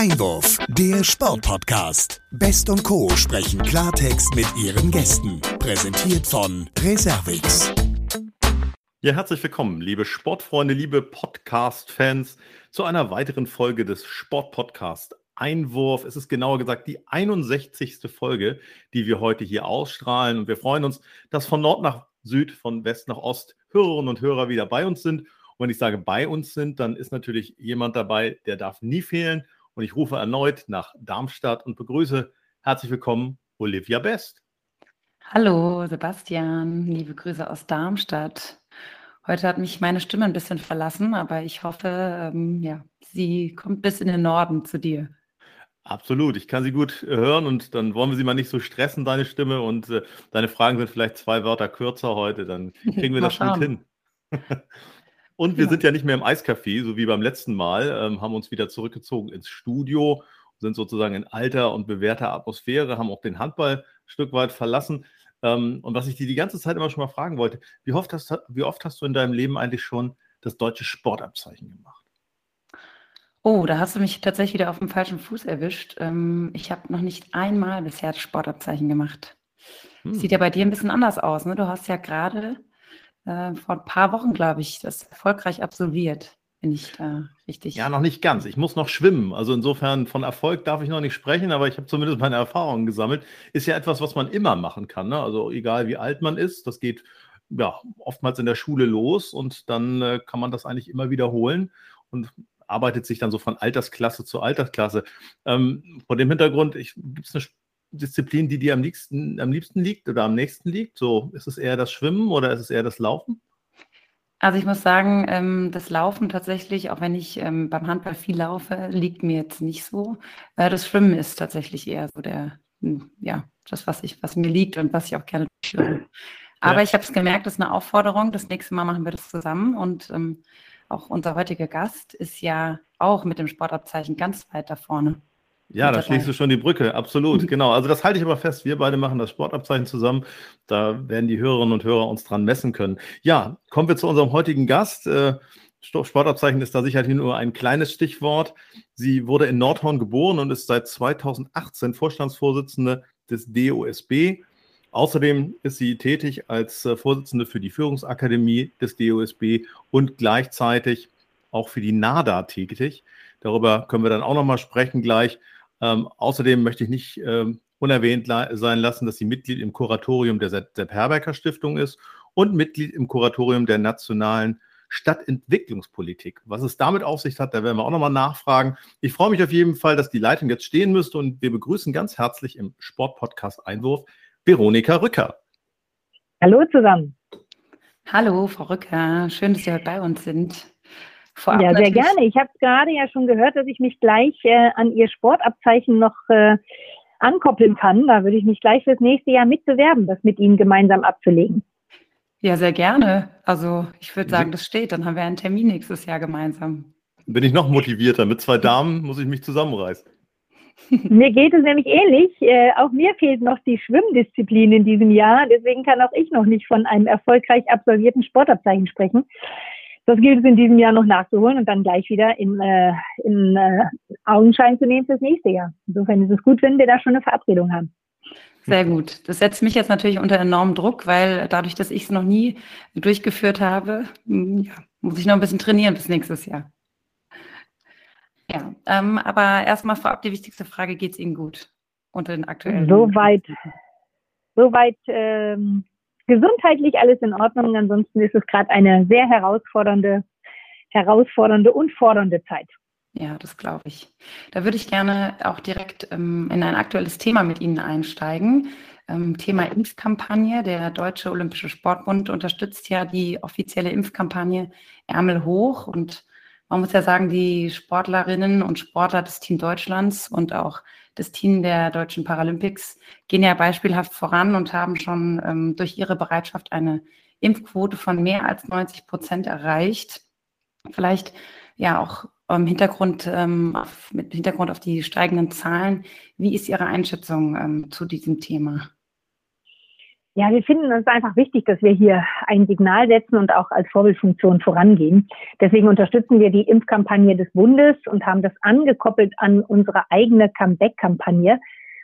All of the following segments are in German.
Einwurf, der Sportpodcast. Best und Co. sprechen Klartext mit ihren Gästen. Präsentiert von Reservix. Ja, herzlich willkommen, liebe Sportfreunde, liebe Podcast-Fans, zu einer weiteren Folge des Sportpodcast Einwurf. Es ist genauer gesagt die 61. Folge, die wir heute hier ausstrahlen. Und wir freuen uns, dass von Nord nach Süd, von West nach Ost Hörerinnen und Hörer wieder bei uns sind. Und wenn ich sage bei uns sind, dann ist natürlich jemand dabei, der darf nie fehlen. Und ich rufe erneut nach Darmstadt und begrüße herzlich willkommen Olivia Best. Hallo Sebastian, liebe Grüße aus Darmstadt. Heute hat mich meine Stimme ein bisschen verlassen, aber ich hoffe, ähm, ja, sie kommt bis in den Norden zu dir. Absolut, ich kann sie gut äh, hören und dann wollen wir sie mal nicht so stressen, deine Stimme. Und äh, deine Fragen sind vielleicht zwei Wörter kürzer heute, dann kriegen wir das gut hin. Und wir ja. sind ja nicht mehr im Eiscafé, so wie beim letzten Mal, ähm, haben uns wieder zurückgezogen ins Studio, sind sozusagen in alter und bewährter Atmosphäre, haben auch den Handball ein Stück weit verlassen. Ähm, und was ich dir die ganze Zeit immer schon mal fragen wollte, wie oft, hast, wie oft hast du in deinem Leben eigentlich schon das deutsche Sportabzeichen gemacht? Oh, da hast du mich tatsächlich wieder auf dem falschen Fuß erwischt. Ähm, ich habe noch nicht einmal bisher das Sportabzeichen gemacht. Hm. Sieht ja bei dir ein bisschen anders aus. Ne? Du hast ja gerade äh, vor ein paar Wochen, glaube ich, das erfolgreich absolviert. Bin ich da richtig? Ja, noch nicht ganz. Ich muss noch schwimmen. Also insofern von Erfolg darf ich noch nicht sprechen, aber ich habe zumindest meine Erfahrungen gesammelt. Ist ja etwas, was man immer machen kann. Ne? Also egal wie alt man ist, das geht ja oftmals in der Schule los und dann äh, kann man das eigentlich immer wiederholen und arbeitet sich dann so von Altersklasse zu Altersklasse. Ähm, vor dem Hintergrund, gibt es eine Disziplin, die dir am liebsten, am liebsten liegt oder am nächsten liegt? So, ist es eher das Schwimmen oder ist es eher das Laufen? Also ich muss sagen, ähm, das Laufen tatsächlich, auch wenn ich ähm, beim Handball viel laufe, liegt mir jetzt nicht so. Äh, das Schwimmen ist tatsächlich eher so der, hm, ja, das, was ich, was mir liegt und was ich auch gerne tue. Aber ja. ich habe es gemerkt, das ist eine Aufforderung. Das nächste Mal machen wir das zusammen. Und ähm, auch unser heutiger Gast ist ja auch mit dem Sportabzeichen ganz weit da vorne. Ja, da schließt du schon die Brücke, absolut, genau. Also das halte ich aber fest. Wir beide machen das Sportabzeichen zusammen. Da werden die Hörerinnen und Hörer uns dran messen können. Ja, kommen wir zu unserem heutigen Gast. Äh, Sportabzeichen ist da sicherlich nur ein kleines Stichwort. Sie wurde in Nordhorn geboren und ist seit 2018 Vorstandsvorsitzende des DOSB. Außerdem ist sie tätig als äh, Vorsitzende für die Führungsakademie des DOSB und gleichzeitig auch für die NADA tätig. Darüber können wir dann auch nochmal sprechen gleich. Ähm, außerdem möchte ich nicht ähm, unerwähnt sein lassen, dass sie Mitglied im Kuratorium der Sepp Herberger Stiftung ist und Mitglied im Kuratorium der nationalen Stadtentwicklungspolitik. Was es damit auf sich hat, da werden wir auch nochmal nachfragen. Ich freue mich auf jeden Fall, dass die Leitung jetzt stehen müsste und wir begrüßen ganz herzlich im Sportpodcast Einwurf Veronika Rücker. Hallo zusammen. Hallo, Frau Rücker. Schön, dass Sie heute bei uns sind. Vorab ja, sehr gerne. Ich habe gerade ja schon gehört, dass ich mich gleich äh, an Ihr Sportabzeichen noch äh, ankoppeln kann. Da würde ich mich gleich fürs nächste Jahr mitbewerben, das mit Ihnen gemeinsam abzulegen. Ja, sehr gerne. Also ich würde sagen, das steht. Dann haben wir einen Termin nächstes Jahr gemeinsam. Bin ich noch motivierter. Mit zwei Damen muss ich mich zusammenreißen. Mir geht es nämlich ähnlich. Äh, auch mir fehlt noch die Schwimmdisziplin in diesem Jahr. Deswegen kann auch ich noch nicht von einem erfolgreich absolvierten Sportabzeichen sprechen. Das gilt es in diesem Jahr noch nachzuholen und dann gleich wieder in, äh, in äh, Augenschein zu nehmen fürs nächste Jahr. Insofern ist es gut, wenn wir da schon eine Verabredung haben. Sehr gut. Das setzt mich jetzt natürlich unter enormen Druck, weil dadurch, dass ich es noch nie durchgeführt habe, hm, ja, muss ich noch ein bisschen trainieren bis nächstes Jahr. Ja, ähm, aber erstmal vorab die wichtigste Frage, geht es Ihnen gut unter den aktuellen? Soweit, soweit ähm, gesundheitlich alles in Ordnung. Ansonsten ist es gerade eine sehr herausfordernde, herausfordernde und fordernde Zeit. Ja, das glaube ich. Da würde ich gerne auch direkt ähm, in ein aktuelles Thema mit Ihnen einsteigen. Ähm, Thema Impfkampagne. Der Deutsche Olympische Sportbund unterstützt ja die offizielle Impfkampagne Ärmel hoch. Und man muss ja sagen, die Sportlerinnen und Sportler des Team Deutschlands und auch des Team der Deutschen Paralympics gehen ja beispielhaft voran und haben schon ähm, durch ihre Bereitschaft eine Impfquote von mehr als 90 Prozent erreicht. Vielleicht ja auch im Hintergrund, ähm, auf, mit Hintergrund auf die steigenden Zahlen. Wie ist Ihre Einschätzung ähm, zu diesem Thema? Ja, wir finden es einfach wichtig, dass wir hier ein Signal setzen und auch als Vorbildfunktion vorangehen. Deswegen unterstützen wir die Impfkampagne des Bundes und haben das angekoppelt an unsere eigene Comeback-Kampagne.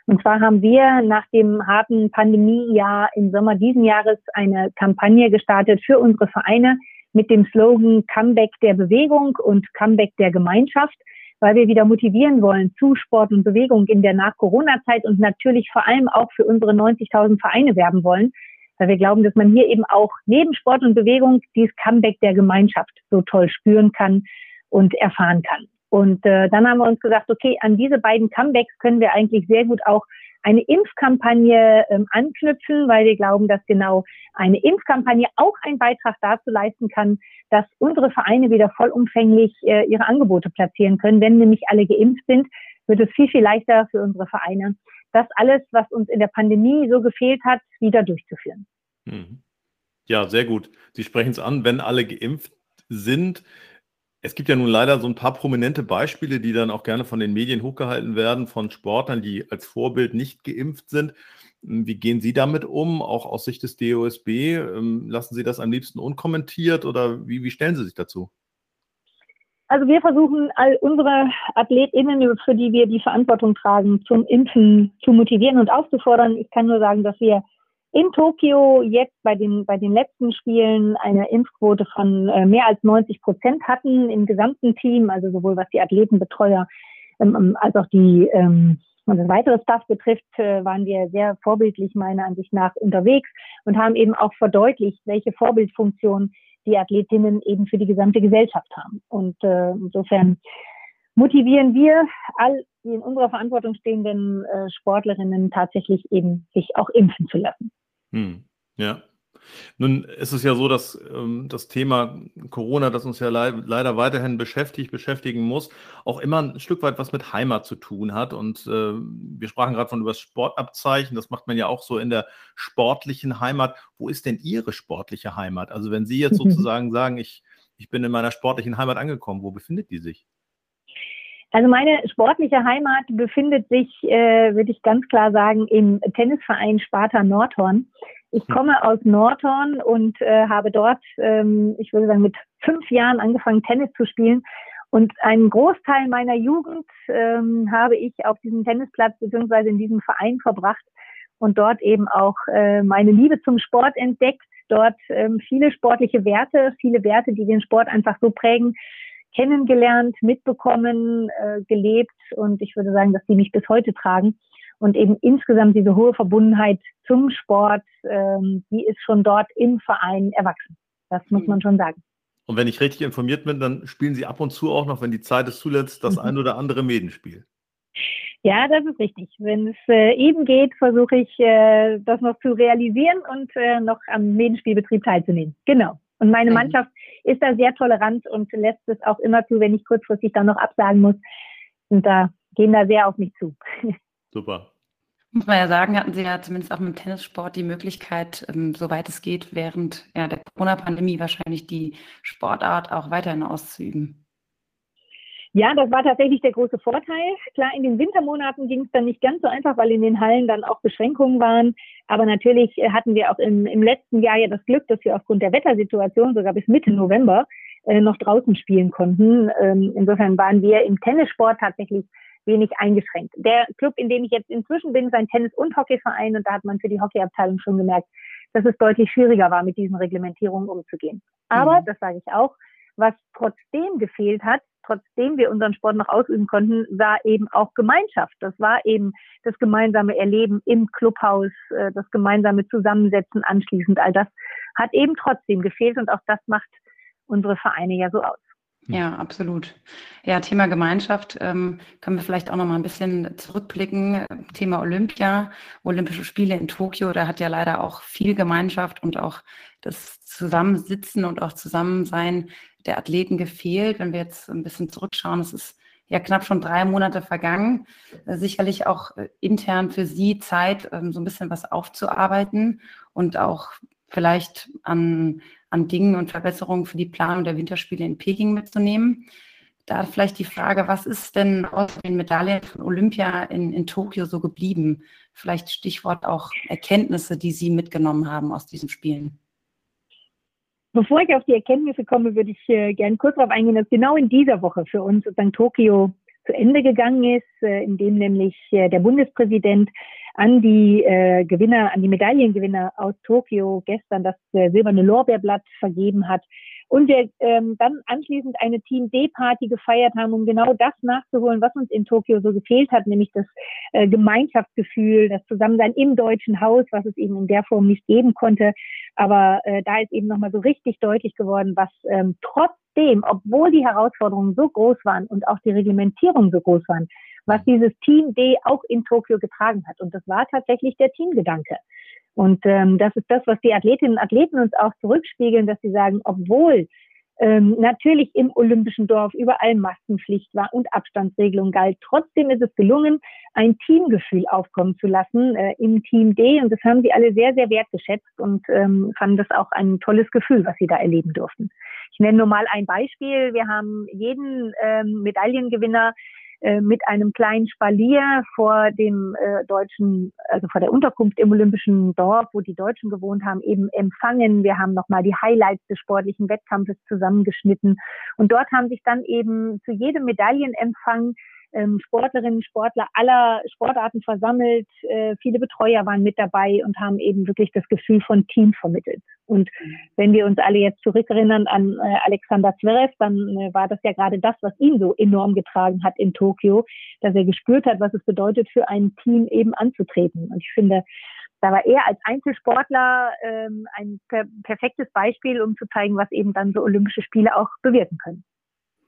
Und zwar haben wir nach dem harten Pandemiejahr im Sommer diesen Jahres eine Kampagne gestartet für unsere Vereine mit dem Slogan Comeback der Bewegung und Comeback der Gemeinschaft weil wir wieder motivieren wollen zu Sport und Bewegung in der Nach-Corona-Zeit und natürlich vor allem auch für unsere 90.000 Vereine werben wollen, weil wir glauben, dass man hier eben auch neben Sport und Bewegung dieses Comeback der Gemeinschaft so toll spüren kann und erfahren kann. Und äh, dann haben wir uns gesagt, okay, an diese beiden Comebacks können wir eigentlich sehr gut auch eine Impfkampagne ähm, anknüpfen, weil wir glauben, dass genau eine Impfkampagne auch einen Beitrag dazu leisten kann, dass unsere Vereine wieder vollumfänglich äh, ihre Angebote platzieren können. Wenn nämlich alle geimpft sind, wird es viel, viel leichter für unsere Vereine, das alles, was uns in der Pandemie so gefehlt hat, wieder durchzuführen. Mhm. Ja, sehr gut. Sie sprechen es an, wenn alle geimpft sind. Es gibt ja nun leider so ein paar prominente Beispiele, die dann auch gerne von den Medien hochgehalten werden, von Sportlern, die als Vorbild nicht geimpft sind. Wie gehen Sie damit um, auch aus Sicht des DOSB? Ähm, lassen Sie das am liebsten unkommentiert oder wie, wie stellen Sie sich dazu? Also wir versuchen, all unsere AthletInnen, für die wir die Verantwortung tragen, zum Impfen zu motivieren und aufzufordern. Ich kann nur sagen, dass wir in Tokio jetzt bei den, bei den letzten Spielen eine Impfquote von äh, mehr als 90 Prozent hatten im gesamten Team, also sowohl was die Athletenbetreuer ähm, ähm als auch die ähm, das weitere Staff betrifft, äh, waren wir sehr vorbildlich meiner Ansicht nach unterwegs und haben eben auch verdeutlicht, welche Vorbildfunktion die Athletinnen eben für die gesamte Gesellschaft haben. Und äh, insofern motivieren wir all die in unserer Verantwortung stehenden Sportlerinnen tatsächlich eben sich auch impfen zu lassen. Hm. Ja, nun ist es ja so, dass ähm, das Thema Corona, das uns ja le leider weiterhin beschäftigt, beschäftigen muss, auch immer ein Stück weit was mit Heimat zu tun hat. Und äh, wir sprachen gerade von über das Sportabzeichen. Das macht man ja auch so in der sportlichen Heimat. Wo ist denn Ihre sportliche Heimat? Also wenn Sie jetzt sozusagen sagen, ich, ich bin in meiner sportlichen Heimat angekommen, wo befindet die sich? Also meine sportliche Heimat befindet sich, äh, würde ich ganz klar sagen, im Tennisverein Sparta Nordhorn. Ich hm. komme aus Nordhorn und äh, habe dort, ähm, ich würde sagen, mit fünf Jahren angefangen, Tennis zu spielen. Und einen Großteil meiner Jugend ähm, habe ich auf diesem Tennisplatz beziehungsweise in diesem Verein verbracht und dort eben auch äh, meine Liebe zum Sport entdeckt. Dort ähm, viele sportliche Werte, viele Werte, die den Sport einfach so prägen, kennengelernt, mitbekommen, äh, gelebt und ich würde sagen, dass die mich bis heute tragen und eben insgesamt diese hohe Verbundenheit zum Sport, ähm, die ist schon dort im Verein erwachsen. Das muss mhm. man schon sagen. Und wenn ich richtig informiert bin, dann spielen Sie ab und zu auch noch, wenn die Zeit es zulässt, das mhm. ein oder andere Medenspiel. Ja, das ist richtig. Wenn es äh, eben geht, versuche ich, äh, das noch zu realisieren und äh, noch am Medenspielbetrieb teilzunehmen. Genau. Und meine Mannschaft ist da sehr tolerant und lässt es auch immer zu, wenn ich kurzfristig dann noch absagen muss. Und da gehen da sehr auf mich zu. Super. Muss man ja sagen, hatten Sie ja zumindest auch mit dem Tennissport die Möglichkeit, ähm, soweit es geht, während ja, der Corona-Pandemie wahrscheinlich die Sportart auch weiterhin auszuüben. Ja, das war tatsächlich der große Vorteil. Klar, in den Wintermonaten ging es dann nicht ganz so einfach, weil in den Hallen dann auch Beschränkungen waren. Aber natürlich äh, hatten wir auch im, im letzten Jahr ja das Glück, dass wir aufgrund der Wettersituation sogar bis Mitte November äh, noch draußen spielen konnten. Ähm, insofern waren wir im Tennissport tatsächlich wenig eingeschränkt. Der Club, in dem ich jetzt inzwischen bin, ist ein Tennis- und Hockeyverein und da hat man für die Hockeyabteilung schon gemerkt, dass es deutlich schwieriger war, mit diesen Reglementierungen umzugehen. Aber, mhm. das sage ich auch, was trotzdem gefehlt hat, trotzdem wir unseren Sport noch ausüben konnten, war eben auch Gemeinschaft. Das war eben das gemeinsame Erleben im Clubhaus, äh, das gemeinsame Zusammensetzen anschließend. All das hat eben trotzdem gefehlt und auch das macht unsere Vereine ja so aus. Ja, absolut. Ja, Thema Gemeinschaft ähm, können wir vielleicht auch noch mal ein bisschen zurückblicken. Thema Olympia, Olympische Spiele in Tokio, da hat ja leider auch viel Gemeinschaft und auch das Zusammensitzen und auch Zusammensein der Athleten gefehlt. Wenn wir jetzt ein bisschen zurückschauen, es ist ja knapp schon drei Monate vergangen. Äh, sicherlich auch äh, intern für Sie Zeit, ähm, so ein bisschen was aufzuarbeiten und auch vielleicht an, an Dingen und Verbesserungen für die Planung der Winterspiele in Peking mitzunehmen. da vielleicht die Frage, was ist denn aus den Medaillen von Olympia in, in Tokio so geblieben? Vielleicht Stichwort auch Erkenntnisse, die Sie mitgenommen haben aus diesen Spielen. Bevor ich auf die Erkenntnisse komme, würde ich äh, gerne kurz darauf eingehen, dass genau in dieser Woche für uns sozusagen Tokio zu Ende gegangen ist, äh, indem nämlich äh, der Bundespräsident an die äh, Gewinner, an die Medaillengewinner aus Tokio gestern das äh, silberne Lorbeerblatt vergeben hat und wir ähm, dann anschließend eine Team D-Party gefeiert haben, um genau das nachzuholen, was uns in Tokio so gefehlt hat, nämlich das äh, Gemeinschaftsgefühl, das Zusammensein im deutschen Haus, was es eben in der Form nicht geben konnte. Aber äh, da ist eben nochmal so richtig deutlich geworden, was ähm, trotzdem, obwohl die Herausforderungen so groß waren und auch die Reglementierung so groß waren, was dieses Team D auch in Tokio getragen hat. Und das war tatsächlich der Teamgedanke. Und ähm, das ist das, was die Athletinnen und Athleten uns auch zurückspiegeln, dass sie sagen, obwohl ähm, natürlich im olympischen Dorf überall Maskenpflicht war und Abstandsregelung galt, trotzdem ist es gelungen, ein Teamgefühl aufkommen zu lassen äh, im Team D. Und das haben sie alle sehr, sehr wertgeschätzt und ähm, fanden das auch ein tolles Gefühl, was sie da erleben durften. Ich nenne nur mal ein Beispiel. Wir haben jeden ähm, Medaillengewinner mit einem kleinen Spalier vor dem äh, deutschen, also vor der Unterkunft im Olympischen Dorf, wo die Deutschen gewohnt haben, eben empfangen. Wir haben nochmal die Highlights des sportlichen Wettkampfes zusammengeschnitten. Und dort haben sich dann eben zu jedem Medaillenempfang ähm, Sportlerinnen, Sportler aller Sportarten versammelt. Äh, viele Betreuer waren mit dabei und haben eben wirklich das Gefühl von Team vermittelt. Und wenn wir uns alle jetzt zurückerinnern an äh, Alexander Zverev, dann äh, war das ja gerade das, was ihn so enorm getragen hat in Tokio, dass er gespürt hat, was es bedeutet, für ein Team eben anzutreten. Und ich finde, da war er als Einzelsportler ähm, ein per perfektes Beispiel, um zu zeigen, was eben dann so Olympische Spiele auch bewirken können.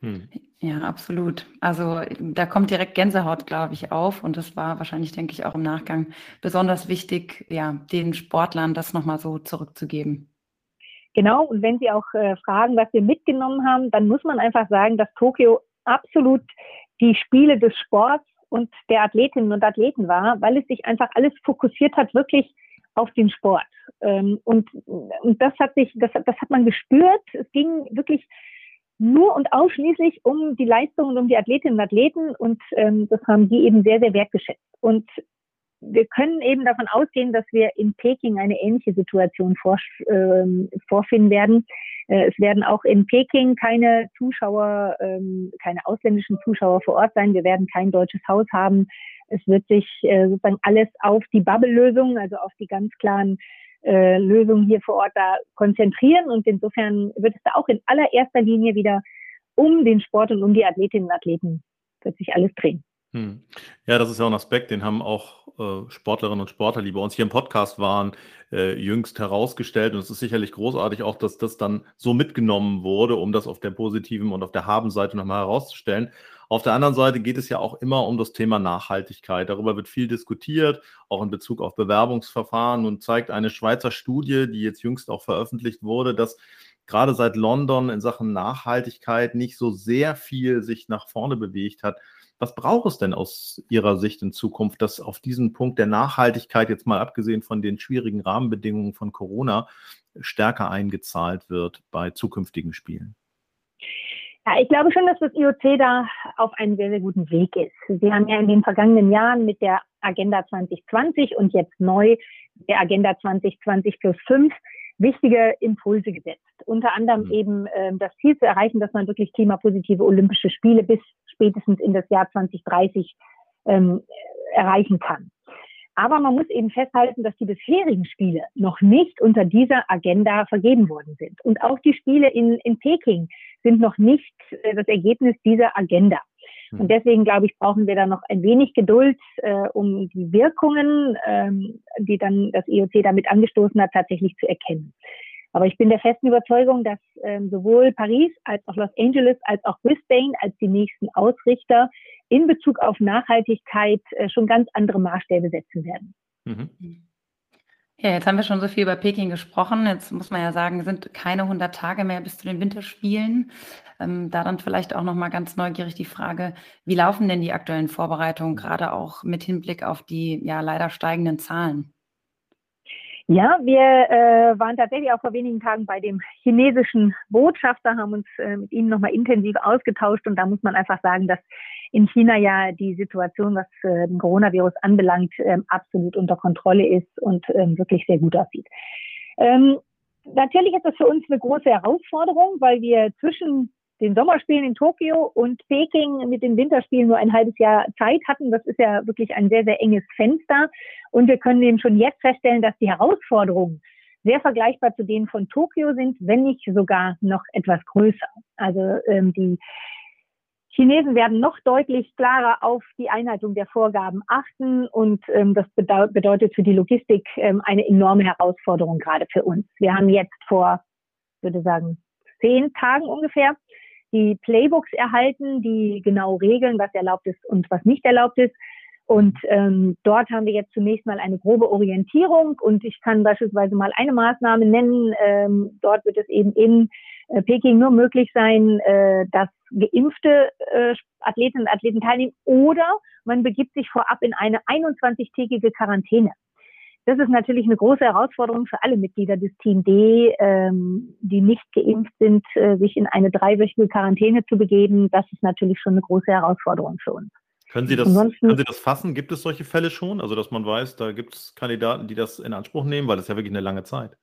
Hm. Ja, absolut. Also da kommt direkt Gänsehaut, glaube ich, auf. Und das war wahrscheinlich, denke ich, auch im Nachgang besonders wichtig, ja, den Sportlern das nochmal so zurückzugeben. Genau, und wenn Sie auch äh, fragen, was wir mitgenommen haben, dann muss man einfach sagen, dass Tokio absolut die Spiele des Sports und der Athletinnen und Athleten war, weil es sich einfach alles fokussiert hat, wirklich auf den Sport. Ähm, und, und das hat sich, das, das hat man gespürt. Es ging wirklich nur und ausschließlich um die Leistungen und um die Athletinnen und Athleten und ähm, das haben die eben sehr, sehr wertgeschätzt. Und wir können eben davon ausgehen, dass wir in Peking eine ähnliche Situation vor, ähm, vorfinden werden. Äh, es werden auch in Peking keine Zuschauer, ähm, keine ausländischen Zuschauer vor Ort sein. Wir werden kein deutsches Haus haben. Es wird sich äh, sozusagen alles auf die Bubble-Lösung, also auf die ganz klaren äh, Lösungen hier vor Ort da konzentrieren. Und insofern wird es da auch in allererster Linie wieder um den Sport und um die Athletinnen und Athleten wird sich alles drehen. Hm. Ja, das ist ja ein Aspekt, den haben auch äh, Sportlerinnen und Sportler, die bei uns hier im Podcast waren, äh, jüngst herausgestellt. Und es ist sicherlich großartig auch, dass das dann so mitgenommen wurde, um das auf der positiven und auf der Haben-Seite nochmal herauszustellen. Auf der anderen Seite geht es ja auch immer um das Thema Nachhaltigkeit. Darüber wird viel diskutiert, auch in Bezug auf Bewerbungsverfahren und zeigt eine Schweizer Studie, die jetzt jüngst auch veröffentlicht wurde, dass gerade seit London in Sachen Nachhaltigkeit nicht so sehr viel sich nach vorne bewegt hat. Was braucht es denn aus Ihrer Sicht in Zukunft, dass auf diesen Punkt der Nachhaltigkeit, jetzt mal abgesehen von den schwierigen Rahmenbedingungen von Corona, stärker eingezahlt wird bei zukünftigen Spielen? Ja, ich glaube schon, dass das IOC da auf einem sehr, sehr guten Weg ist. Sie haben ja in den vergangenen Jahren mit der Agenda 2020 und jetzt neu der Agenda 2020 plus 5 wichtige Impulse gesetzt. Unter anderem mhm. eben äh, das Ziel zu erreichen, dass man wirklich klimapositive Olympische Spiele bis spätestens in das Jahr 2030 ähm, erreichen kann. Aber man muss eben festhalten, dass die bisherigen Spiele noch nicht unter dieser Agenda vergeben worden sind. Und auch die Spiele in, in Peking sind noch nicht äh, das Ergebnis dieser Agenda. Und hm. deswegen, glaube ich, brauchen wir da noch ein wenig Geduld, äh, um die Wirkungen, ähm, die dann das IOC damit angestoßen hat, tatsächlich zu erkennen. Aber ich bin der festen Überzeugung, dass ähm, sowohl Paris als auch Los Angeles als auch Brisbane als die nächsten Ausrichter in Bezug auf Nachhaltigkeit äh, schon ganz andere Maßstäbe setzen werden. Mhm. Ja, jetzt haben wir schon so viel über Peking gesprochen. Jetzt muss man ja sagen, sind keine 100 Tage mehr bis zu den Winterspielen. Ähm, da dann vielleicht auch noch mal ganz neugierig die Frage, wie laufen denn die aktuellen Vorbereitungen, gerade auch mit Hinblick auf die ja leider steigenden Zahlen? Ja, wir äh, waren tatsächlich auch vor wenigen Tagen bei dem chinesischen Botschafter, haben uns äh, mit ihnen nochmal intensiv ausgetauscht und da muss man einfach sagen, dass in China ja die Situation, was äh, den Coronavirus anbelangt, ähm, absolut unter Kontrolle ist und ähm, wirklich sehr gut aussieht. Ähm, natürlich ist das für uns eine große Herausforderung, weil wir zwischen den Sommerspielen in Tokio und Peking mit den Winterspielen nur ein halbes Jahr Zeit hatten. Das ist ja wirklich ein sehr, sehr enges Fenster. Und wir können eben schon jetzt feststellen, dass die Herausforderungen sehr vergleichbar zu denen von Tokio sind, wenn nicht sogar noch etwas größer. Also ähm, die Chinesen werden noch deutlich klarer auf die Einhaltung der Vorgaben achten und ähm, das bedeutet für die Logistik ähm, eine enorme Herausforderung gerade für uns. Wir haben jetzt vor, würde sagen, zehn Tagen ungefähr die Playbooks erhalten, die genau regeln, was erlaubt ist und was nicht erlaubt ist. Und ähm, dort haben wir jetzt zunächst mal eine grobe Orientierung und ich kann beispielsweise mal eine Maßnahme nennen. Ähm, dort wird es eben in äh, Peking nur möglich sein, äh, dass geimpfte äh, Athletinnen und Athleten teilnehmen oder man begibt sich vorab in eine 21-tägige Quarantäne. Das ist natürlich eine große Herausforderung für alle Mitglieder des Team D, ähm, die nicht geimpft sind, äh, sich in eine dreiwöchige Quarantäne zu begeben. Das ist natürlich schon eine große Herausforderung für uns. Können Sie, das, können Sie das fassen? Gibt es solche Fälle schon? Also, dass man weiß, da gibt es Kandidaten, die das in Anspruch nehmen, weil das ist ja wirklich eine lange Zeit.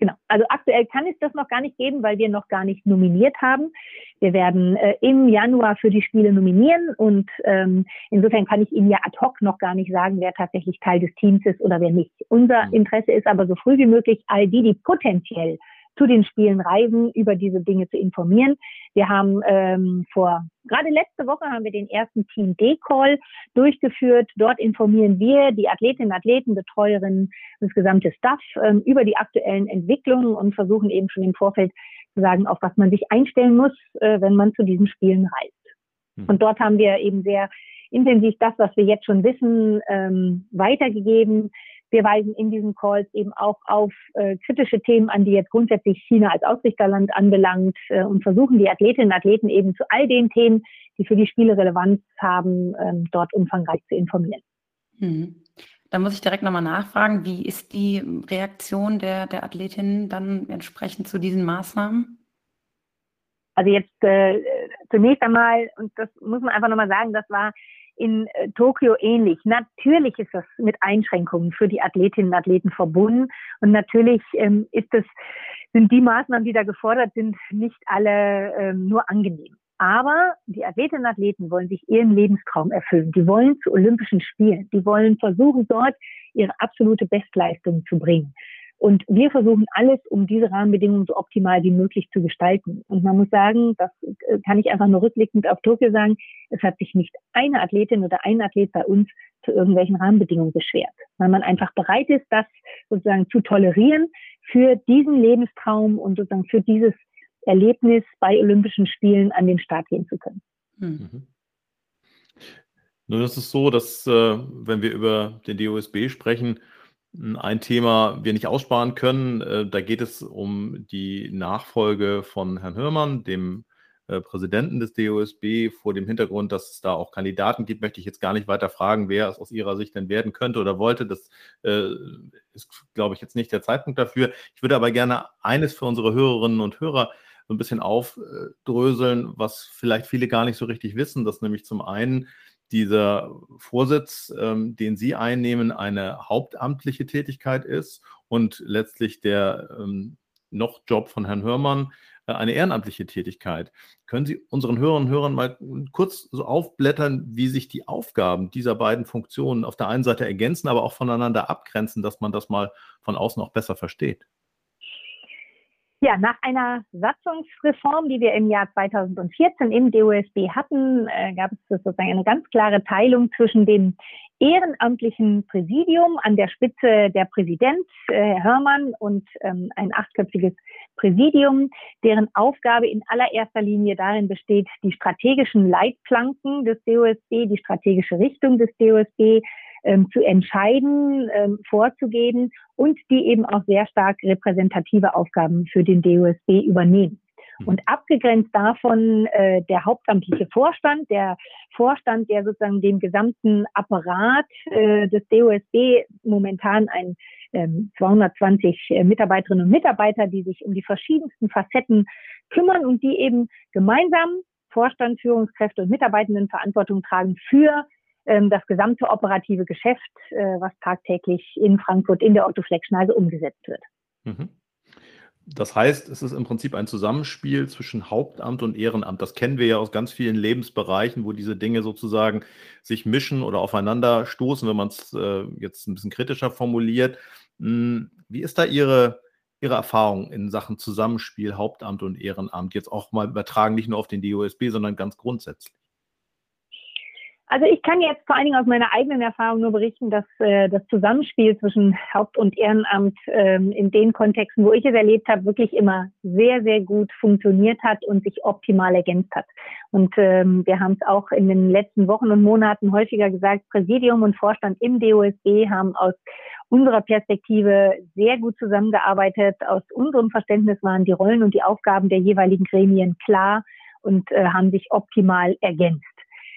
Genau. Also aktuell kann es das noch gar nicht geben, weil wir noch gar nicht nominiert haben. Wir werden äh, im Januar für die Spiele nominieren und ähm, insofern kann ich Ihnen ja ad hoc noch gar nicht sagen, wer tatsächlich Teil des Teams ist oder wer nicht. Unser mhm. Interesse ist aber so früh wie möglich, all die, die potenziell zu den Spielen reisen, über diese Dinge zu informieren. Wir haben ähm, vor, gerade letzte Woche haben wir den ersten Team D-Call durchgeführt. Dort informieren wir die Athletinnen, Athleten, Betreuerinnen, das gesamte Staff ähm, über die aktuellen Entwicklungen und versuchen eben schon im Vorfeld zu sagen, auf was man sich einstellen muss, äh, wenn man zu diesen Spielen reist. Mhm. Und dort haben wir eben sehr intensiv das, was wir jetzt schon wissen, ähm, weitergegeben. Wir weisen in diesen Calls eben auch auf äh, kritische Themen an, die jetzt grundsätzlich China als Ausrichterland anbelangt äh, und versuchen die Athletinnen und Athleten eben zu all den Themen, die für die Spiele Relevanz haben, ähm, dort umfangreich zu informieren. Hm. Da muss ich direkt nochmal nachfragen, wie ist die Reaktion der, der Athletinnen dann entsprechend zu diesen Maßnahmen? Also jetzt äh, zunächst einmal, und das muss man einfach nochmal sagen, das war in äh, Tokio ähnlich. Natürlich ist das mit Einschränkungen für die Athletinnen und Athleten verbunden. Und natürlich ähm, ist das, sind die Maßnahmen, die da gefordert sind, nicht alle ähm, nur angenehm. Aber die Athletinnen und Athleten wollen sich ihren Lebenstraum erfüllen. Die wollen zu Olympischen Spielen. Die wollen versuchen, dort ihre absolute Bestleistung zu bringen. Und wir versuchen alles, um diese Rahmenbedingungen so optimal wie möglich zu gestalten. Und man muss sagen, das äh, kann ich einfach nur rückblickend auf Tokio sagen, es hat sich nicht eine Athletin oder ein Athlet bei uns zu irgendwelchen Rahmenbedingungen beschwert, weil man einfach bereit ist, das sozusagen zu tolerieren für diesen Lebenstraum und sozusagen für dieses Erlebnis bei Olympischen Spielen an den Start gehen zu können. Mhm. Nun ist es so, dass äh, wenn wir über den DOSB sprechen, ein Thema wir nicht aussparen können. Äh, da geht es um die Nachfolge von Herrn Hörmann, dem äh, Präsidenten des DOSB. Vor dem Hintergrund, dass es da auch Kandidaten gibt, möchte ich jetzt gar nicht weiter fragen, wer es aus Ihrer Sicht denn werden könnte oder wollte. Das äh, ist, glaube ich, jetzt nicht der Zeitpunkt dafür. Ich würde aber gerne eines für unsere Hörerinnen und Hörer so ein bisschen aufdröseln, was vielleicht viele gar nicht so richtig wissen, dass nämlich zum einen dieser Vorsitz, ähm, den Sie einnehmen, eine hauptamtliche Tätigkeit ist und letztlich der ähm, noch Job von Herrn Hörmann äh, eine ehrenamtliche Tätigkeit. Können Sie unseren Hörern und Hörern mal kurz so aufblättern, wie sich die Aufgaben dieser beiden Funktionen auf der einen Seite ergänzen, aber auch voneinander abgrenzen, dass man das mal von außen auch besser versteht? Ja, nach einer Satzungsreform, die wir im Jahr 2014 im DOSB hatten, äh, gab es sozusagen eine ganz klare Teilung zwischen dem ehrenamtlichen Präsidium an der Spitze der Präsident, äh, Herr Hörmann, und ähm, ein achtköpfiges Präsidium, deren Aufgabe in allererster Linie darin besteht, die strategischen Leitplanken des DOSB, die strategische Richtung des DOSB ähm, zu entscheiden, ähm, vorzugeben und die eben auch sehr stark repräsentative Aufgaben für den DOSB übernehmen. Mhm. Und abgegrenzt davon äh, der hauptamtliche Vorstand, der Vorstand, der sozusagen dem gesamten Apparat äh, des DOSB momentan ein ähm, 220 äh, Mitarbeiterinnen und Mitarbeiter, die sich um die verschiedensten Facetten kümmern und die eben gemeinsam Vorstand, Führungskräfte und Mitarbeitenden Verantwortung tragen für das gesamte operative Geschäft, äh, was tagtäglich in Frankfurt in der Otto-Fleck-Schneise umgesetzt wird. Mhm. Das heißt, es ist im Prinzip ein Zusammenspiel zwischen Hauptamt und Ehrenamt. Das kennen wir ja aus ganz vielen Lebensbereichen, wo diese Dinge sozusagen sich mischen oder aufeinander stoßen, wenn man es äh, jetzt ein bisschen kritischer formuliert. Hm, wie ist da Ihre, Ihre Erfahrung in Sachen Zusammenspiel Hauptamt und Ehrenamt? Jetzt auch mal übertragen, nicht nur auf den DOSB, sondern ganz grundsätzlich. Also ich kann jetzt vor allen Dingen aus meiner eigenen Erfahrung nur berichten, dass äh, das Zusammenspiel zwischen Haupt- und Ehrenamt ähm, in den Kontexten, wo ich es erlebt habe, wirklich immer sehr, sehr gut funktioniert hat und sich optimal ergänzt hat. Und ähm, wir haben es auch in den letzten Wochen und Monaten häufiger gesagt, Präsidium und Vorstand im DOSB haben aus unserer Perspektive sehr gut zusammengearbeitet. Aus unserem Verständnis waren die Rollen und die Aufgaben der jeweiligen Gremien klar und äh, haben sich optimal ergänzt.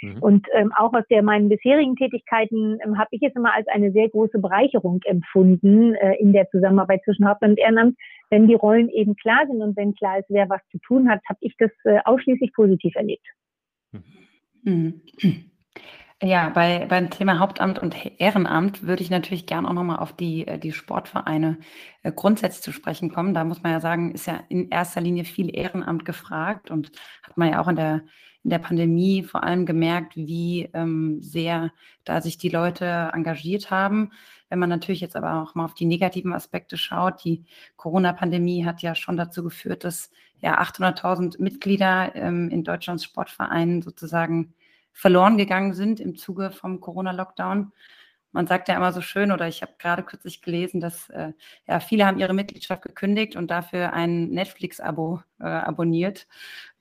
Mhm. Und ähm, auch aus der meinen bisherigen Tätigkeiten ähm, habe ich es immer als eine sehr große Bereicherung empfunden äh, in der Zusammenarbeit zwischen Haupt- und Ehrenamt. Wenn die Rollen eben klar sind und wenn klar ist, wer was zu tun hat, habe ich das äh, ausschließlich positiv erlebt. Mhm. Ja, bei, beim Thema Hauptamt und Ehrenamt würde ich natürlich gern auch nochmal auf die, äh, die Sportvereine äh, grundsätzlich zu sprechen kommen. Da muss man ja sagen, ist ja in erster Linie viel Ehrenamt gefragt und hat man ja auch in der in der Pandemie vor allem gemerkt, wie ähm, sehr da sich die Leute engagiert haben. Wenn man natürlich jetzt aber auch mal auf die negativen Aspekte schaut, die Corona-Pandemie hat ja schon dazu geführt, dass ja 800.000 Mitglieder ähm, in Deutschlands Sportvereinen sozusagen verloren gegangen sind im Zuge vom Corona-Lockdown man sagt ja immer so schön, oder ich habe gerade kürzlich gelesen, dass äh, ja, viele haben ihre Mitgliedschaft gekündigt und dafür ein Netflix-Abo äh, abonniert.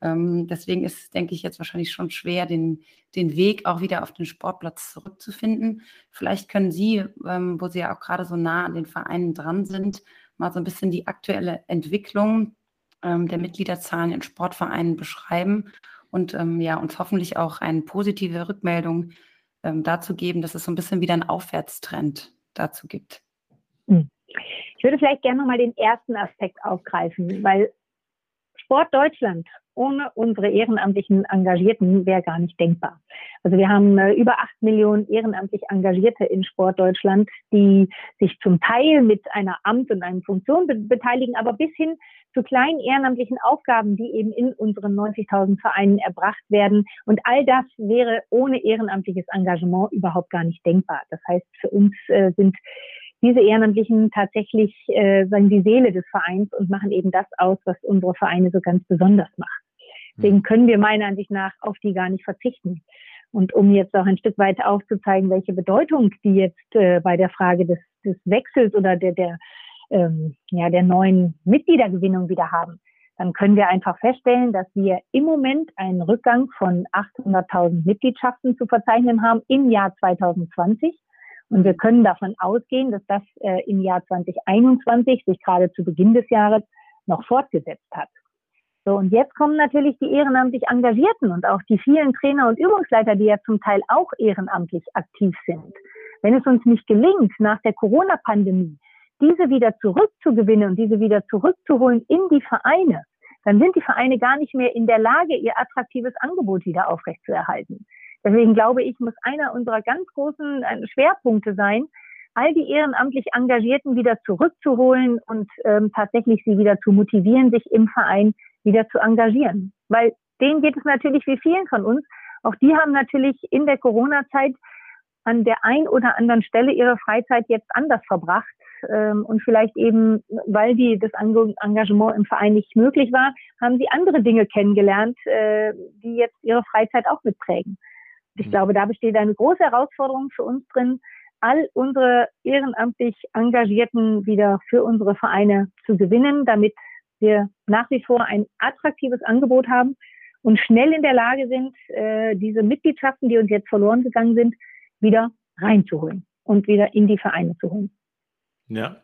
Ähm, deswegen ist, denke ich, jetzt wahrscheinlich schon schwer, den, den Weg auch wieder auf den Sportplatz zurückzufinden. Vielleicht können Sie, ähm, wo Sie ja auch gerade so nah an den Vereinen dran sind, mal so ein bisschen die aktuelle Entwicklung ähm, der Mitgliederzahlen in Sportvereinen beschreiben und ähm, ja, uns hoffentlich auch eine positive Rückmeldung ähm, dazu geben, dass es so ein bisschen wieder einen Aufwärtstrend dazu gibt? Hm. Ich würde vielleicht gerne nochmal den ersten Aspekt aufgreifen, weil Sport Deutschland ohne unsere ehrenamtlichen Engagierten wäre gar nicht denkbar. Also wir haben äh, über acht Millionen ehrenamtlich Engagierte in Sport Deutschland, die sich zum Teil mit einer Amt und einer Funktion be beteiligen, aber bis hin zu kleinen ehrenamtlichen Aufgaben, die eben in unseren 90.000 Vereinen erbracht werden. Und all das wäre ohne ehrenamtliches Engagement überhaupt gar nicht denkbar. Das heißt, für uns äh, sind diese Ehrenamtlichen tatsächlich äh, sagen die Seele des Vereins und machen eben das aus, was unsere Vereine so ganz besonders macht. Deswegen hm. können wir meiner Ansicht nach auf die gar nicht verzichten. Und um jetzt auch ein Stück weit aufzuzeigen, welche Bedeutung die jetzt äh, bei der Frage des, des Wechsels oder der, der, ähm, ja, der neuen Mitgliedergewinnung wieder haben, dann können wir einfach feststellen, dass wir im Moment einen Rückgang von 800.000 Mitgliedschaften zu verzeichnen haben im Jahr 2020. Und wir können davon ausgehen, dass das äh, im Jahr 2021 sich gerade zu Beginn des Jahres noch fortgesetzt hat. So, und jetzt kommen natürlich die ehrenamtlich Engagierten und auch die vielen Trainer und Übungsleiter, die ja zum Teil auch ehrenamtlich aktiv sind. Wenn es uns nicht gelingt, nach der Corona-Pandemie diese wieder zurückzugewinnen und diese wieder zurückzuholen in die Vereine, dann sind die Vereine gar nicht mehr in der Lage, ihr attraktives Angebot wieder aufrechtzuerhalten. Deswegen glaube ich, muss einer unserer ganz großen äh, Schwerpunkte sein, all die ehrenamtlich Engagierten wieder zurückzuholen und ähm, tatsächlich sie wieder zu motivieren, sich im Verein wieder zu engagieren. Weil denen geht es natürlich wie vielen von uns. Auch die haben natürlich in der Corona-Zeit an der ein oder anderen Stelle ihre Freizeit jetzt anders verbracht ähm, und vielleicht eben, weil die das Engagement im Verein nicht möglich war, haben sie andere Dinge kennengelernt, äh, die jetzt ihre Freizeit auch mitprägen. Ich mhm. glaube, da besteht eine große Herausforderung für uns drin, all unsere ehrenamtlich Engagierten wieder für unsere Vereine zu gewinnen, damit wir nach wie vor ein attraktives Angebot haben und schnell in der Lage sind, äh, diese Mitgliedschaften, die uns jetzt verloren gegangen sind, wieder reinzuholen und wieder in die Vereine zu holen. Ja,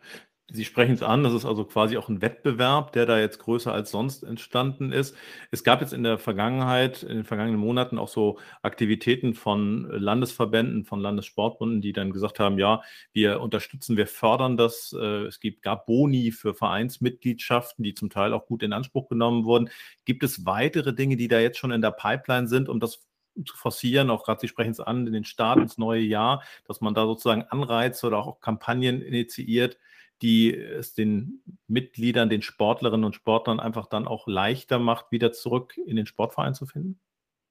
Sie sprechen es an, das ist also quasi auch ein Wettbewerb, der da jetzt größer als sonst entstanden ist. Es gab jetzt in der Vergangenheit, in den vergangenen Monaten auch so Aktivitäten von Landesverbänden, von Landessportbunden, die dann gesagt haben, ja, wir unterstützen, wir fördern das. Äh, es gibt, gab Boni für Vereinsmitgliedschaften, die zum Teil auch gut in Anspruch genommen wurden. Gibt es weitere Dinge, die da jetzt schon in der Pipeline sind, um das zu forcieren, auch gerade Sie sprechen es an, in den Start ins neue Jahr, dass man da sozusagen Anreize oder auch Kampagnen initiiert, die es den Mitgliedern, den Sportlerinnen und Sportlern einfach dann auch leichter macht, wieder zurück in den Sportverein zu finden?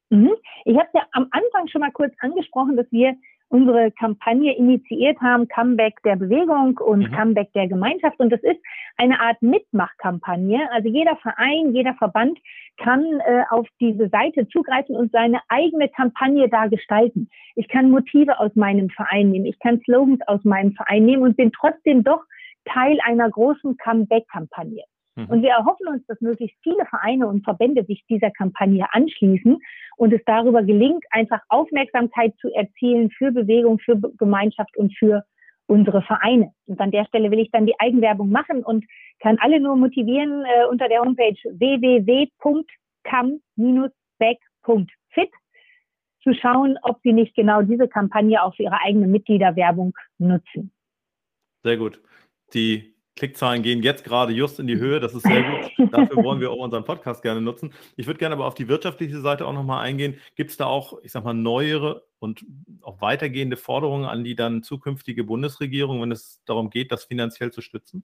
Mhm. Ich habe ja am Anfang schon mal kurz angesprochen, dass wir unsere Kampagne initiiert haben, Comeback der Bewegung und mhm. Comeback der Gemeinschaft. Und das ist eine Art Mitmachkampagne. Also jeder Verein, jeder Verband kann äh, auf diese Seite zugreifen und seine eigene Kampagne da gestalten. Ich kann Motive aus meinem Verein nehmen, ich kann Slogans aus meinem Verein nehmen und bin trotzdem doch Teil einer großen Comeback-Kampagne. Mhm. Und wir erhoffen uns, dass möglichst viele Vereine und Verbände sich dieser Kampagne anschließen und es darüber gelingt, einfach Aufmerksamkeit zu erzielen für Bewegung, für Gemeinschaft und für unsere Vereine. Und an der Stelle will ich dann die Eigenwerbung machen und kann alle nur motivieren, äh, unter der Homepage www.cam-back.fit zu schauen, ob sie nicht genau diese Kampagne auch für ihre eigene Mitgliederwerbung nutzen. Sehr gut. Die Klickzahlen gehen jetzt gerade just in die Höhe. Das ist sehr gut. Dafür wollen wir auch unseren Podcast gerne nutzen. Ich würde gerne aber auf die wirtschaftliche Seite auch nochmal eingehen. Gibt es da auch, ich sag mal, neuere und auch weitergehende Forderungen an die dann zukünftige Bundesregierung, wenn es darum geht, das finanziell zu stützen?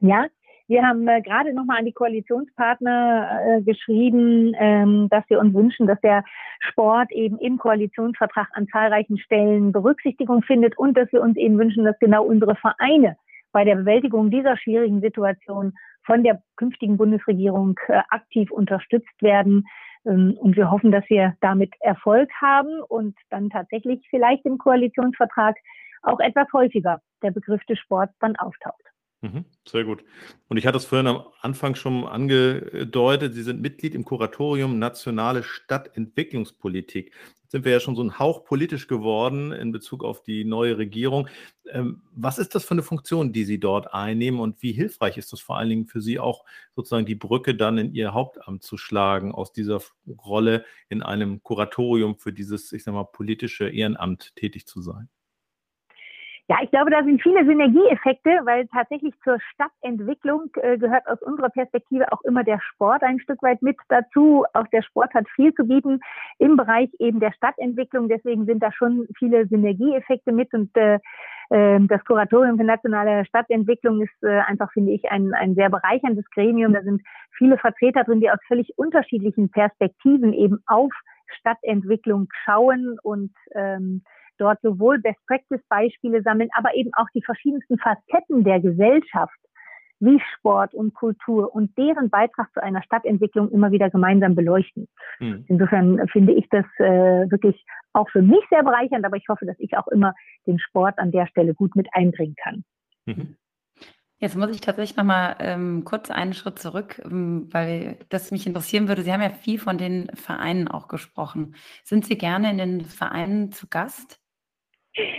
Ja, wir haben äh, gerade nochmal an die Koalitionspartner äh, geschrieben, ähm, dass wir uns wünschen, dass der Sport eben im Koalitionsvertrag an zahlreichen Stellen Berücksichtigung findet und dass wir uns eben wünschen, dass genau unsere Vereine bei der Bewältigung dieser schwierigen Situation von der künftigen Bundesregierung äh, aktiv unterstützt werden. Ähm, und wir hoffen, dass wir damit Erfolg haben und dann tatsächlich vielleicht im Koalitionsvertrag auch etwas häufiger der Begriff des Sports dann auftaucht. Mhm, sehr gut. Und ich hatte es vorhin am Anfang schon angedeutet, Sie sind Mitglied im Kuratorium Nationale Stadtentwicklungspolitik. Jetzt sind wir ja schon so ein Hauch politisch geworden in Bezug auf die neue Regierung. Ähm, was ist das für eine Funktion, die Sie dort einnehmen und wie hilfreich ist das vor allen Dingen für Sie auch sozusagen die Brücke dann in Ihr Hauptamt zu schlagen, aus dieser Rolle in einem Kuratorium für dieses, ich sag mal, politische Ehrenamt tätig zu sein? Ja, ich glaube, da sind viele Synergieeffekte, weil tatsächlich zur Stadtentwicklung äh, gehört aus unserer Perspektive auch immer der Sport ein Stück weit mit dazu. Auch der Sport hat viel zu bieten im Bereich eben der Stadtentwicklung. Deswegen sind da schon viele Synergieeffekte mit und äh, ähm, das Kuratorium für nationale Stadtentwicklung ist äh, einfach, finde ich, ein, ein sehr bereicherndes Gremium. Da sind viele Vertreter drin, die aus völlig unterschiedlichen Perspektiven eben auf Stadtentwicklung schauen und ähm, dort sowohl Best-Practice-Beispiele sammeln, aber eben auch die verschiedensten Facetten der Gesellschaft wie Sport und Kultur und deren Beitrag zu einer Stadtentwicklung immer wieder gemeinsam beleuchten. Mhm. Insofern finde ich das äh, wirklich auch für mich sehr bereichernd, aber ich hoffe, dass ich auch immer den Sport an der Stelle gut mit einbringen kann. Mhm. Jetzt muss ich tatsächlich nochmal ähm, kurz einen Schritt zurück, ähm, weil das mich interessieren würde. Sie haben ja viel von den Vereinen auch gesprochen. Sind Sie gerne in den Vereinen zu Gast?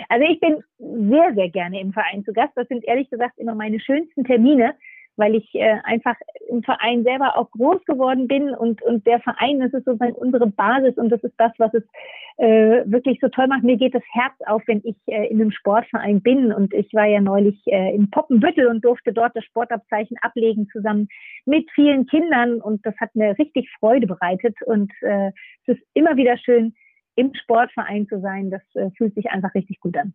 Also ich bin sehr, sehr gerne im Verein zu Gast. Das sind ehrlich gesagt immer meine schönsten Termine, weil ich äh, einfach im Verein selber auch groß geworden bin und, und der Verein, das ist sozusagen unsere Basis und das ist das, was es äh, wirklich so toll macht. Mir geht das Herz auf, wenn ich äh, in einem Sportverein bin und ich war ja neulich äh, in Poppenbüttel und durfte dort das Sportabzeichen ablegen zusammen mit vielen Kindern und das hat mir richtig Freude bereitet und äh, es ist immer wieder schön, im Sportverein zu sein, das äh, fühlt sich einfach richtig gut an.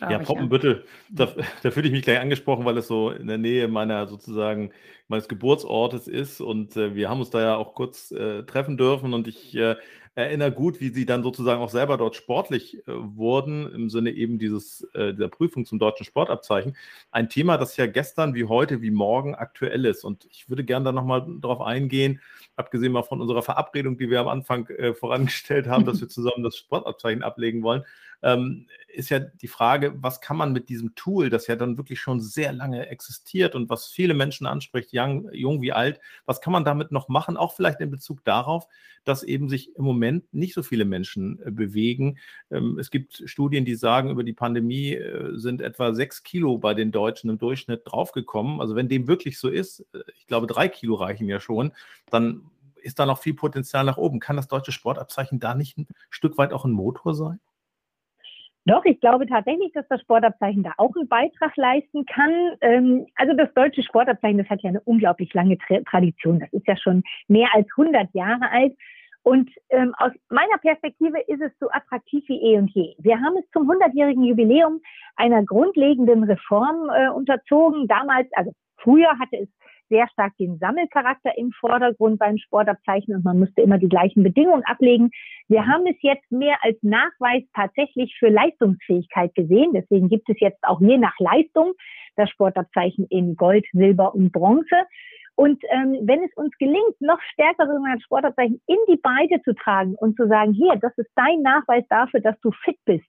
Ja, Poppenbüttel, ja. da, da fühle ich mich gleich angesprochen, weil es so in der Nähe meiner sozusagen meines Geburtsortes ist und äh, wir haben uns da ja auch kurz äh, treffen dürfen und ich äh, erinnere gut, wie sie dann sozusagen auch selber dort sportlich äh, wurden, im Sinne eben dieses, äh, dieser Prüfung zum deutschen Sportabzeichen. Ein Thema, das ja gestern wie heute wie morgen aktuell ist. Und ich würde gerne da nochmal darauf eingehen, abgesehen mal von unserer Verabredung, die wir am Anfang äh, vorangestellt haben, dass wir zusammen das Sportabzeichen ablegen wollen, ähm, ist ja die Frage, was kann man mit diesem Tool, das ja dann wirklich schon sehr lange existiert und was viele Menschen anspricht, jung, jung wie alt, was kann man damit noch machen, auch vielleicht in Bezug darauf, dass eben sich im Moment Moment nicht so viele Menschen äh, bewegen. Ähm, es gibt Studien, die sagen, über die Pandemie äh, sind etwa sechs Kilo bei den Deutschen im Durchschnitt draufgekommen. Also wenn dem wirklich so ist, äh, ich glaube, drei Kilo reichen ja schon, dann ist da noch viel Potenzial nach oben. Kann das deutsche Sportabzeichen da nicht ein Stück weit auch ein Motor sein? Doch, ich glaube tatsächlich, dass das Sportabzeichen da auch einen Beitrag leisten kann. Ähm, also das deutsche Sportabzeichen, das hat ja eine unglaublich lange Tradition. Das ist ja schon mehr als 100 Jahre alt. Und ähm, aus meiner Perspektive ist es so attraktiv wie eh und je. Wir haben es zum 100-jährigen Jubiläum einer grundlegenden Reform äh, unterzogen. Damals, also früher hatte es sehr stark den Sammelcharakter im Vordergrund beim Sportabzeichen und man musste immer die gleichen Bedingungen ablegen. Wir mhm. haben es jetzt mehr als Nachweis tatsächlich für Leistungsfähigkeit gesehen. Deswegen gibt es jetzt auch je nach Leistung das Sportabzeichen in Gold, Silber und Bronze. Und ähm, wenn es uns gelingt, noch stärker sogenannte Sportabzeichen in die Breite zu tragen und zu sagen, hier, das ist dein Nachweis dafür, dass du fit bist,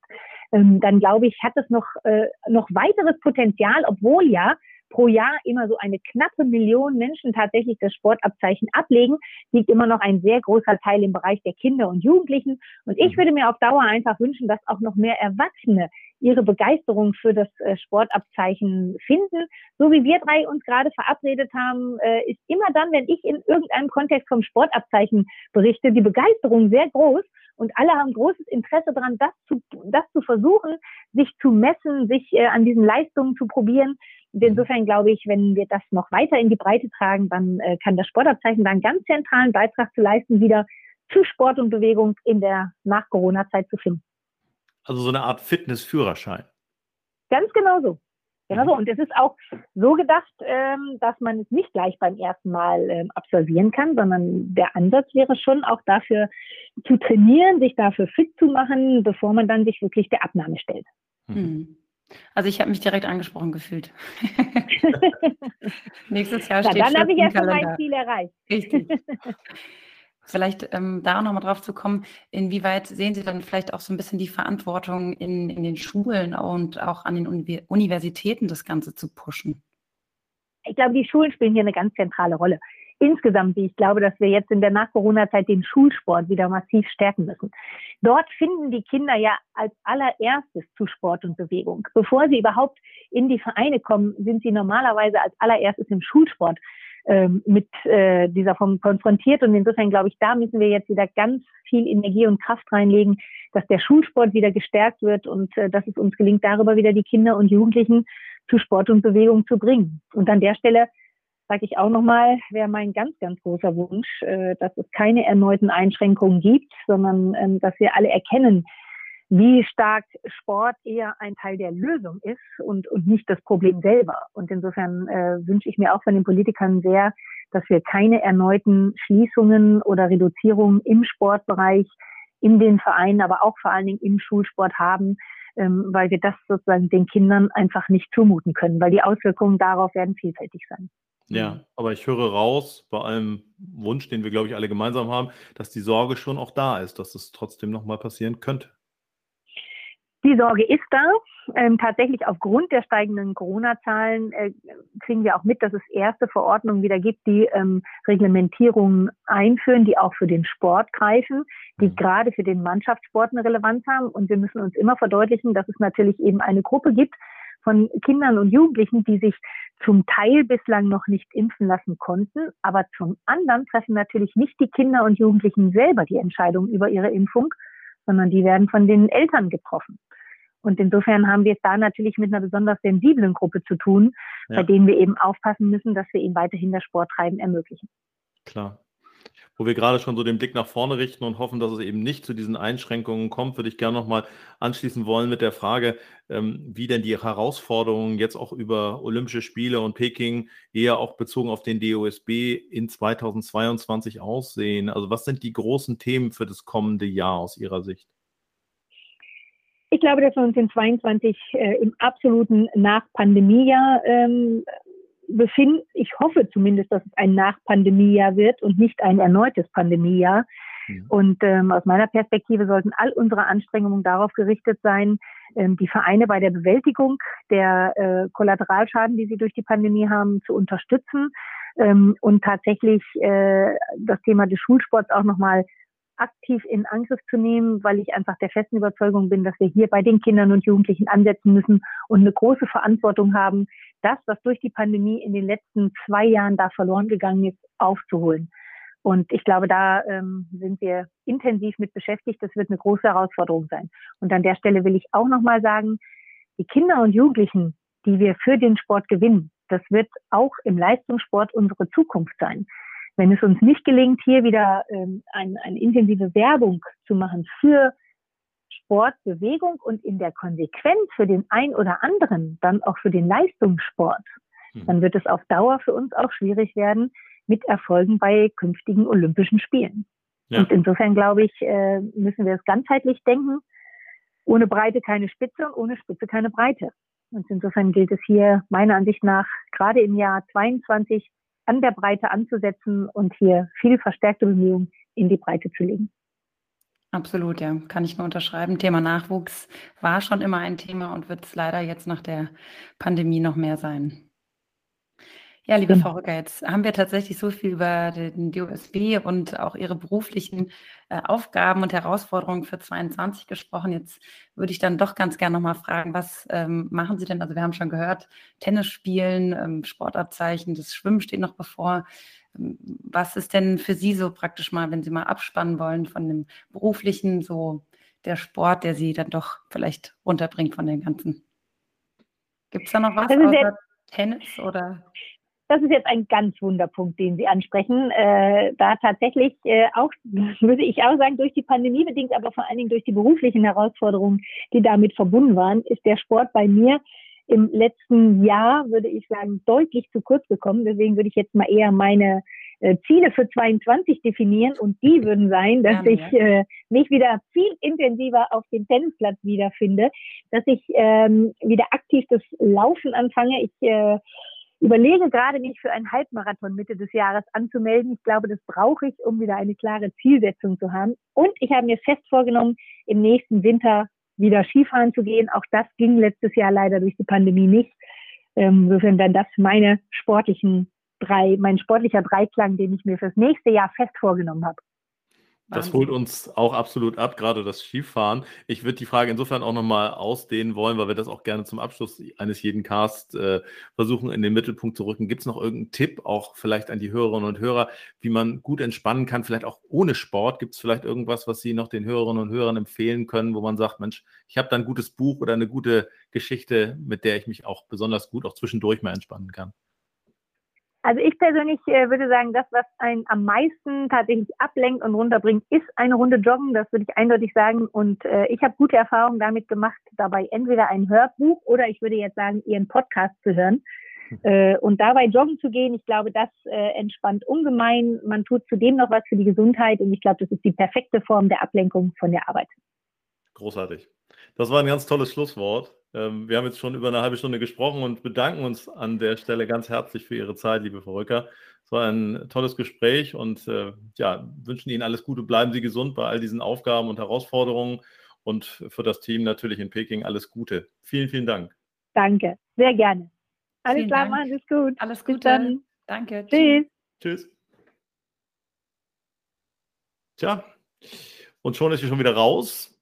ähm, dann glaube ich, hat es noch, äh, noch weiteres Potenzial, obwohl ja pro Jahr immer so eine knappe Million Menschen tatsächlich das Sportabzeichen ablegen, liegt immer noch ein sehr großer Teil im Bereich der Kinder und Jugendlichen. Und ich mhm. würde mir auf Dauer einfach wünschen, dass auch noch mehr Erwachsene ihre Begeisterung für das äh, Sportabzeichen finden. So wie wir drei uns gerade verabredet haben, äh, ist immer dann, wenn ich in irgendeinem Kontext vom Sportabzeichen berichte, die Begeisterung sehr groß und alle haben großes Interesse daran, das zu, das zu versuchen, sich zu messen, sich äh, an diesen Leistungen zu probieren. Und insofern glaube ich, wenn wir das noch weiter in die Breite tragen, dann äh, kann das Sportabzeichen da einen ganz zentralen Beitrag zu leisten, wieder zu Sport und Bewegung in der Nach-Corona-Zeit zu finden. Also so eine Art Fitnessführerschein. Ganz genau so. Genau so. Und es ist auch so gedacht, ähm, dass man es nicht gleich beim ersten Mal ähm, absolvieren kann, sondern der Ansatz wäre schon auch dafür zu trainieren, sich dafür fit zu machen, bevor man dann sich wirklich der Abnahme stellt. Mhm. Also ich habe mich direkt angesprochen gefühlt. Nächstes Jahr steht Na, Dann habe ich ja schon mein Ziel erreicht. Richtig. Vielleicht ähm, da nochmal drauf zu kommen, inwieweit sehen Sie dann vielleicht auch so ein bisschen die Verantwortung in, in den Schulen und auch an den Universitäten, das Ganze zu pushen? Ich glaube, die Schulen spielen hier eine ganz zentrale Rolle. Insgesamt, ich glaube, dass wir jetzt in der Nach-Corona-Zeit den Schulsport wieder massiv stärken müssen. Dort finden die Kinder ja als allererstes zu Sport und Bewegung. Bevor sie überhaupt in die Vereine kommen, sind sie normalerweise als allererstes im Schulsport mit äh, dieser Form konfrontiert. Und insofern glaube ich, da müssen wir jetzt wieder ganz viel Energie und Kraft reinlegen, dass der Schulsport wieder gestärkt wird und äh, dass es uns gelingt, darüber wieder die Kinder und Jugendlichen zu Sport und Bewegung zu bringen. Und an der Stelle sage ich auch nochmal, wäre mein ganz, ganz großer Wunsch, äh, dass es keine erneuten Einschränkungen gibt, sondern ähm, dass wir alle erkennen, wie stark Sport eher ein Teil der Lösung ist und, und nicht das Problem selber. Und insofern äh, wünsche ich mir auch von den Politikern sehr, dass wir keine erneuten Schließungen oder Reduzierungen im Sportbereich, in den Vereinen, aber auch vor allen Dingen im Schulsport haben, ähm, weil wir das sozusagen den Kindern einfach nicht zumuten können, weil die Auswirkungen darauf werden vielfältig sein. Ja, aber ich höre raus, bei allem Wunsch, den wir, glaube ich, alle gemeinsam haben, dass die Sorge schon auch da ist, dass es trotzdem nochmal passieren könnte. Die Sorge ist da. Ähm, tatsächlich aufgrund der steigenden Corona-Zahlen äh, kriegen wir auch mit, dass es erste Verordnungen wieder gibt, die ähm, Reglementierungen einführen, die auch für den Sport greifen, die mhm. gerade für den Mannschaftssport eine Relevanz haben. Und wir müssen uns immer verdeutlichen, dass es natürlich eben eine Gruppe gibt von Kindern und Jugendlichen, die sich zum Teil bislang noch nicht impfen lassen konnten, aber zum anderen treffen natürlich nicht die Kinder und Jugendlichen selber die Entscheidung über ihre Impfung, sondern die werden von den Eltern getroffen. Und insofern haben wir es da natürlich mit einer besonders sensiblen Gruppe zu tun, ja. bei denen wir eben aufpassen müssen, dass wir ihnen weiterhin das Sporttreiben ermöglichen. Klar. Wo wir gerade schon so den Blick nach vorne richten und hoffen, dass es eben nicht zu diesen Einschränkungen kommt, würde ich gerne nochmal anschließen wollen mit der Frage, ähm, wie denn die Herausforderungen jetzt auch über Olympische Spiele und Peking eher auch bezogen auf den DOSB in 2022 aussehen. Also was sind die großen Themen für das kommende Jahr aus Ihrer Sicht? Ich glaube, dass wir uns in 22 äh, im absoluten Nach-Pandemie-Jahr ähm, befinden. Ich hoffe zumindest, dass es ein Nach-Pandemie-Jahr wird und nicht ein erneutes Pandemie-Jahr. Mhm. Und ähm, aus meiner Perspektive sollten all unsere Anstrengungen darauf gerichtet sein, ähm, die Vereine bei der Bewältigung der äh, Kollateralschaden, die sie durch die Pandemie haben, zu unterstützen ähm, und tatsächlich äh, das Thema des Schulsports auch nochmal aktiv in Angriff zu nehmen, weil ich einfach der festen Überzeugung bin, dass wir hier bei den Kindern und Jugendlichen ansetzen müssen und eine große Verantwortung haben, das, was durch die Pandemie in den letzten zwei Jahren da verloren gegangen ist, aufzuholen. Und ich glaube, da ähm, sind wir intensiv mit beschäftigt. Das wird eine große Herausforderung sein. Und an der Stelle will ich auch nochmal sagen, die Kinder und Jugendlichen, die wir für den Sport gewinnen, das wird auch im Leistungssport unsere Zukunft sein. Wenn es uns nicht gelingt, hier wieder ähm, ein, eine intensive Werbung zu machen für Sport, Bewegung und in der Konsequenz für den ein oder anderen dann auch für den Leistungssport, hm. dann wird es auf Dauer für uns auch schwierig werden, mit Erfolgen bei künftigen Olympischen Spielen. Ja. Und insofern glaube ich, äh, müssen wir es ganzheitlich denken. Ohne Breite keine Spitze und ohne Spitze keine Breite. Und insofern gilt es hier meiner Ansicht nach gerade im Jahr 22 an der Breite anzusetzen und hier viel verstärkte Bemühungen in die Breite zu legen. Absolut, ja, kann ich nur unterschreiben. Thema Nachwuchs war schon immer ein Thema und wird es leider jetzt nach der Pandemie noch mehr sein. Ja, liebe Frau Rücker, jetzt haben wir tatsächlich so viel über den DOSB und auch Ihre beruflichen äh, Aufgaben und Herausforderungen für 22 gesprochen. Jetzt würde ich dann doch ganz gerne nochmal fragen, was ähm, machen Sie denn? Also wir haben schon gehört, Tennis spielen, ähm, Sportabzeichen, das Schwimmen steht noch bevor. Ähm, was ist denn für Sie so praktisch mal, wenn Sie mal abspannen wollen von dem beruflichen, so der Sport, der Sie dann doch vielleicht runterbringt von den ganzen? Gibt es da noch was außer Tennis oder? Das ist jetzt ein ganz Wunderpunkt, den Sie ansprechen. Äh, da tatsächlich äh, auch, würde ich auch sagen, durch die Pandemie bedingt, aber vor allen Dingen durch die beruflichen Herausforderungen, die damit verbunden waren, ist der Sport bei mir im letzten Jahr, würde ich sagen, deutlich zu kurz gekommen. Deswegen würde ich jetzt mal eher meine äh, Ziele für 22 definieren und die würden sein, dass ja, ich äh, mich wieder viel intensiver auf dem Tennisplatz wiederfinde, dass ich ähm, wieder aktiv das Laufen anfange. Ich äh, überlege gerade, mich für einen Halbmarathon Mitte des Jahres anzumelden. Ich glaube, das brauche ich, um wieder eine klare Zielsetzung zu haben. Und ich habe mir fest vorgenommen, im nächsten Winter wieder Skifahren zu gehen. Auch das ging letztes Jahr leider durch die Pandemie nicht. Ähm, insofern dann das meine sportlichen drei, mein sportlicher Dreiklang, den ich mir fürs nächste Jahr fest vorgenommen habe. Das holt uns auch absolut ab, gerade das Skifahren. Ich würde die Frage insofern auch nochmal ausdehnen wollen, weil wir das auch gerne zum Abschluss eines jeden Casts äh, versuchen, in den Mittelpunkt zu rücken. Gibt es noch irgendeinen Tipp, auch vielleicht an die Hörerinnen und Hörer, wie man gut entspannen kann, vielleicht auch ohne Sport? Gibt es vielleicht irgendwas, was Sie noch den Hörerinnen und Hörern empfehlen können, wo man sagt, Mensch, ich habe da ein gutes Buch oder eine gute Geschichte, mit der ich mich auch besonders gut auch zwischendurch mal entspannen kann? Also ich persönlich äh, würde sagen, das, was einen am meisten tatsächlich ablenkt und runterbringt, ist eine Runde Joggen. Das würde ich eindeutig sagen. Und äh, ich habe gute Erfahrungen damit gemacht, dabei entweder ein Hörbuch oder ich würde jetzt sagen, ihren Podcast zu hören. Äh, und dabei joggen zu gehen, ich glaube, das äh, entspannt ungemein. Man tut zudem noch was für die Gesundheit und ich glaube, das ist die perfekte Form der Ablenkung von der Arbeit. Großartig. Das war ein ganz tolles Schlusswort. Ähm, wir haben jetzt schon über eine halbe Stunde gesprochen und bedanken uns an der Stelle ganz herzlich für Ihre Zeit, liebe Frau Rücker. Es war ein tolles Gespräch und äh, ja, wünschen Ihnen alles Gute. Bleiben Sie gesund bei all diesen Aufgaben und Herausforderungen und für das Team natürlich in Peking alles Gute. Vielen, vielen Dank. Danke, sehr gerne. Alles vielen klar, machen Sie es gut. Alles Gute. dann. Danke. Tschüss. Tschüss. Tja, und schon ist sie schon wieder raus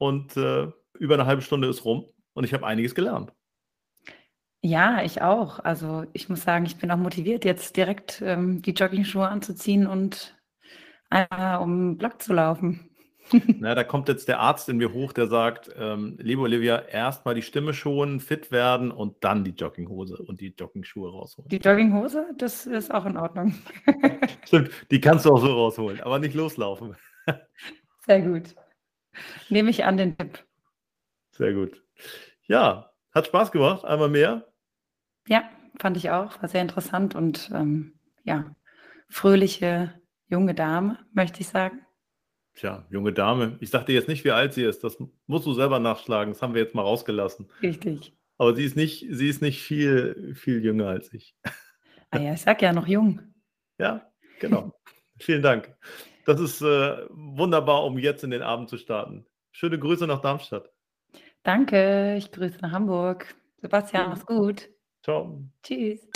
und äh, über eine halbe Stunde ist rum und ich habe einiges gelernt. Ja, ich auch. Also ich muss sagen, ich bin auch motiviert, jetzt direkt ähm, die Jogging-Schuhe anzuziehen und einmal um den Block zu laufen. Na, da kommt jetzt der Arzt in mir hoch, der sagt, ähm, liebe Olivia, erstmal die Stimme schonen, fit werden und dann die Jogginghose und die Joggingschuhe rausholen. Die Jogginghose, das ist auch in Ordnung. Stimmt, die kannst du auch so rausholen, aber nicht loslaufen. Sehr gut. Nehme ich an den Tipp. Sehr gut. Ja, hat Spaß gemacht, einmal mehr. Ja, fand ich auch. War sehr interessant und ähm, ja, fröhliche junge Dame, möchte ich sagen. Tja, junge Dame. Ich sagte jetzt nicht, wie alt sie ist. Das musst du selber nachschlagen. Das haben wir jetzt mal rausgelassen. Richtig. Aber sie ist nicht, sie ist nicht viel, viel jünger als ich. Ah ja, ich sag ja noch jung. Ja, genau. Vielen Dank. Das ist äh, wunderbar, um jetzt in den Abend zu starten. Schöne Grüße nach Darmstadt. Danke, ich grüße nach Hamburg. Sebastian, mach's gut. Ciao. Tschüss.